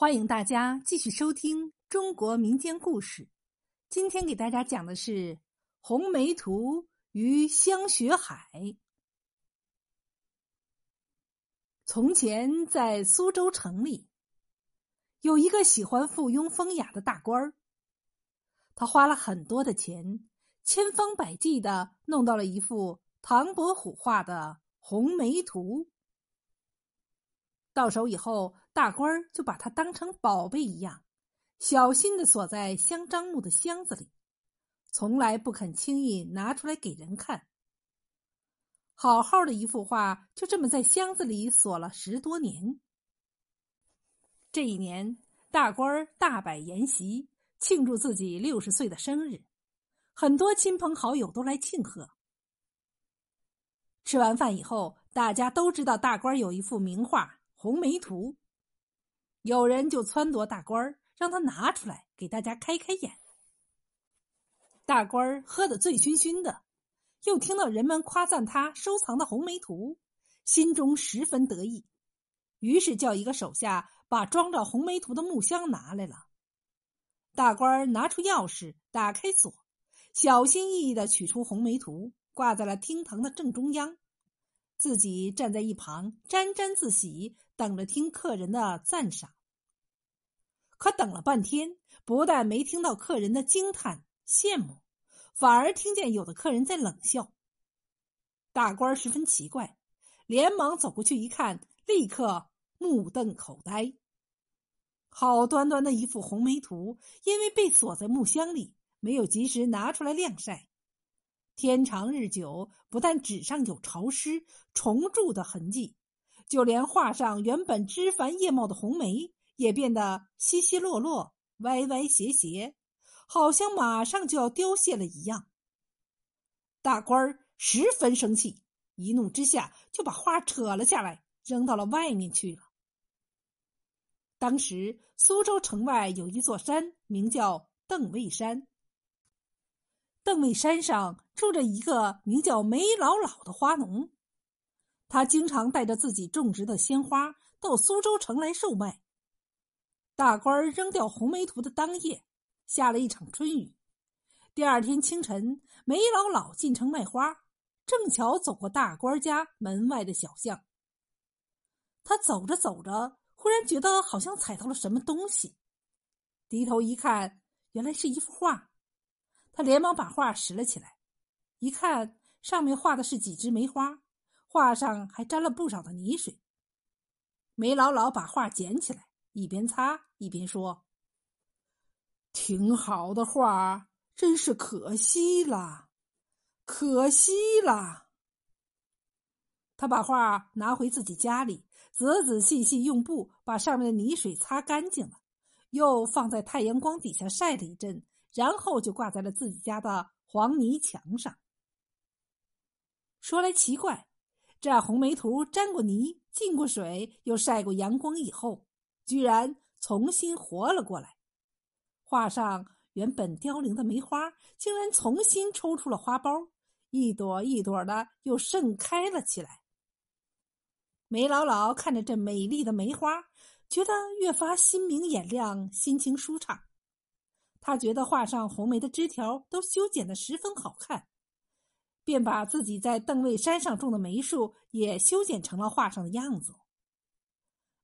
欢迎大家继续收听中国民间故事。今天给大家讲的是《红梅图与香雪海》。从前，在苏州城里，有一个喜欢附庸风雅的大官儿。他花了很多的钱，千方百计的弄到了一幅唐伯虎画的《红梅图》。到手以后，大官儿就把它当成宝贝一样，小心的锁在香樟木的箱子里，从来不肯轻易拿出来给人看。好好的一幅画，就这么在箱子里锁了十多年。这一年，大官儿大摆筵席，庆祝自己六十岁的生日，很多亲朋好友都来庆贺。吃完饭以后，大家都知道大官儿有一幅名画。红梅图，有人就撺掇大官儿，让他拿出来给大家开开眼。大官儿喝得醉醺醺的，又听到人们夸赞他收藏的红梅图，心中十分得意，于是叫一个手下把装着红梅图的木箱拿来了。大官儿拿出钥匙，打开锁，小心翼翼的取出红梅图，挂在了厅堂的正中央。自己站在一旁沾沾自喜，等着听客人的赞赏。可等了半天，不但没听到客人的惊叹羡慕，反而听见有的客人在冷笑。大官十分奇怪，连忙走过去一看，立刻目瞪口呆。好端端的一幅红梅图，因为被锁在木箱里，没有及时拿出来晾晒。天长日久，不但纸上有潮湿、虫蛀的痕迹，就连画上原本枝繁叶茂的红梅也变得稀稀落落、歪歪斜斜，好像马上就要凋谢了一样。大官儿十分生气，一怒之下就把花扯了下来，扔到了外面去了。当时苏州城外有一座山，名叫邓尉山。邓尉山上住着一个名叫梅老老的花农，他经常带着自己种植的鲜花到苏州城来售卖。大官扔掉红梅图的当夜，下了一场春雨。第二天清晨，梅老老进城卖花，正巧走过大官家门外的小巷。他走着走着，忽然觉得好像踩到了什么东西，低头一看，原来是一幅画。他连忙把画拾了起来，一看上面画的是几枝梅花，画上还沾了不少的泥水。梅老老把画捡起来，一边擦一边说：“挺好的画，真是可惜了，可惜了。”他把画拿回自己家里，仔仔细细用布把上面的泥水擦干净了，又放在太阳光底下晒了一阵。然后就挂在了自己家的黄泥墙上。说来奇怪，这红梅图沾过泥、浸过水、又晒过阳光以后，居然重新活了过来。画上原本凋零的梅花，竟然重新抽出了花苞，一朵一朵的又盛开了起来。梅姥姥看着这美丽的梅花，觉得越发心明眼亮，心情舒畅。他觉得画上红梅的枝条都修剪的十分好看，便把自己在邓尉山上种的梅树也修剪成了画上的样子。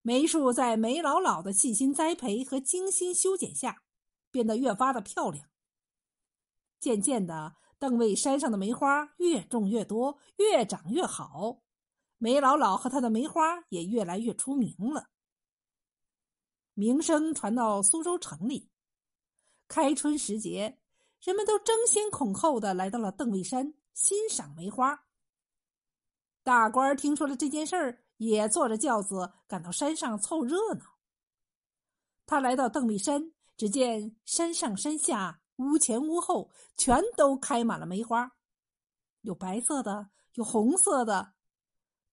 梅树在梅老老的细心栽培和精心修剪下，变得越发的漂亮。渐渐的，邓尉山上的梅花越种越多，越长越好，梅老老和他的梅花也越来越出名了。名声传到苏州城里。开春时节，人们都争先恐后的来到了邓尉山欣赏梅花。大官听说了这件事儿，也坐着轿子赶到山上凑热闹。他来到邓尉山，只见山上山下、屋前屋后，全都开满了梅花，有白色的，有红色的。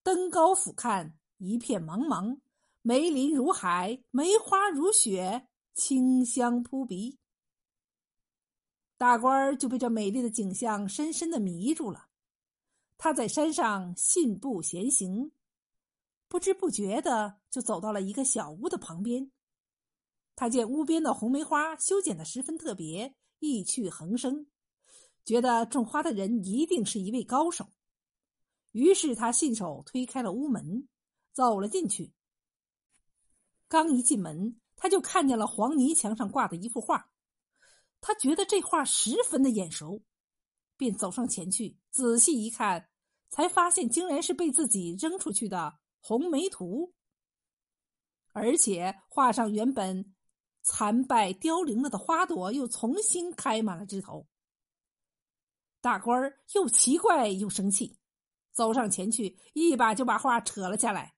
登高俯瞰，一片茫茫，梅林如海，梅花如雪，清香扑鼻。大官儿就被这美丽的景象深深的迷住了。他在山上信步闲行，不知不觉的就走到了一个小屋的旁边。他见屋边的红梅花修剪的十分特别，意趣横生，觉得种花的人一定是一位高手。于是他信手推开了屋门，走了进去。刚一进门，他就看见了黄泥墙上挂的一幅画，他觉得这画十分的眼熟，便走上前去仔细一看，才发现竟然是被自己扔出去的红梅图，而且画上原本。残败凋零了的花朵又重新开满了枝头。大官儿又奇怪又生气，走上前去，一把就把画扯了下来。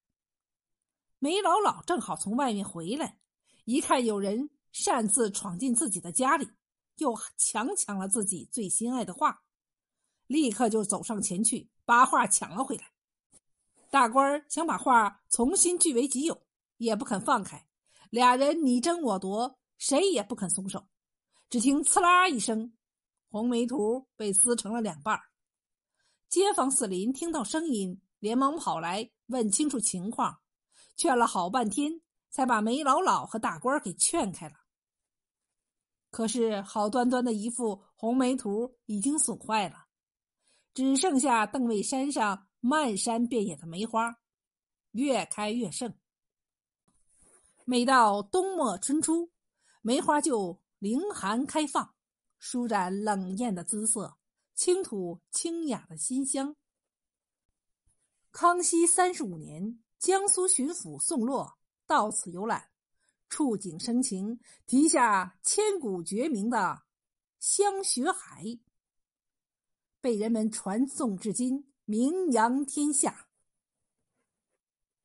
梅老老正好从外面回来，一看有人擅自闯进自己的家里，又强抢了自己最心爱的画，立刻就走上前去把画抢了回来。大官儿想把画重新据为己有，也不肯放开。俩人你争我夺，谁也不肯松手。只听“刺啦”一声，红梅图被撕成了两半。街坊四邻听到声音，连忙跑来问清楚情况，劝了好半天，才把梅老老和大官给劝开了。可是好端端的一幅红梅图已经损坏了，只剩下邓尉山上漫山遍野的梅花，越开越盛。每到冬末春初，梅花就凌寒开放，舒展冷艳的姿色，倾吐清雅的馨香。康熙三十五年，江苏巡抚宋洛到此游览，触景生情，题下千古绝名的香雪海，被人们传颂至今，名扬天下。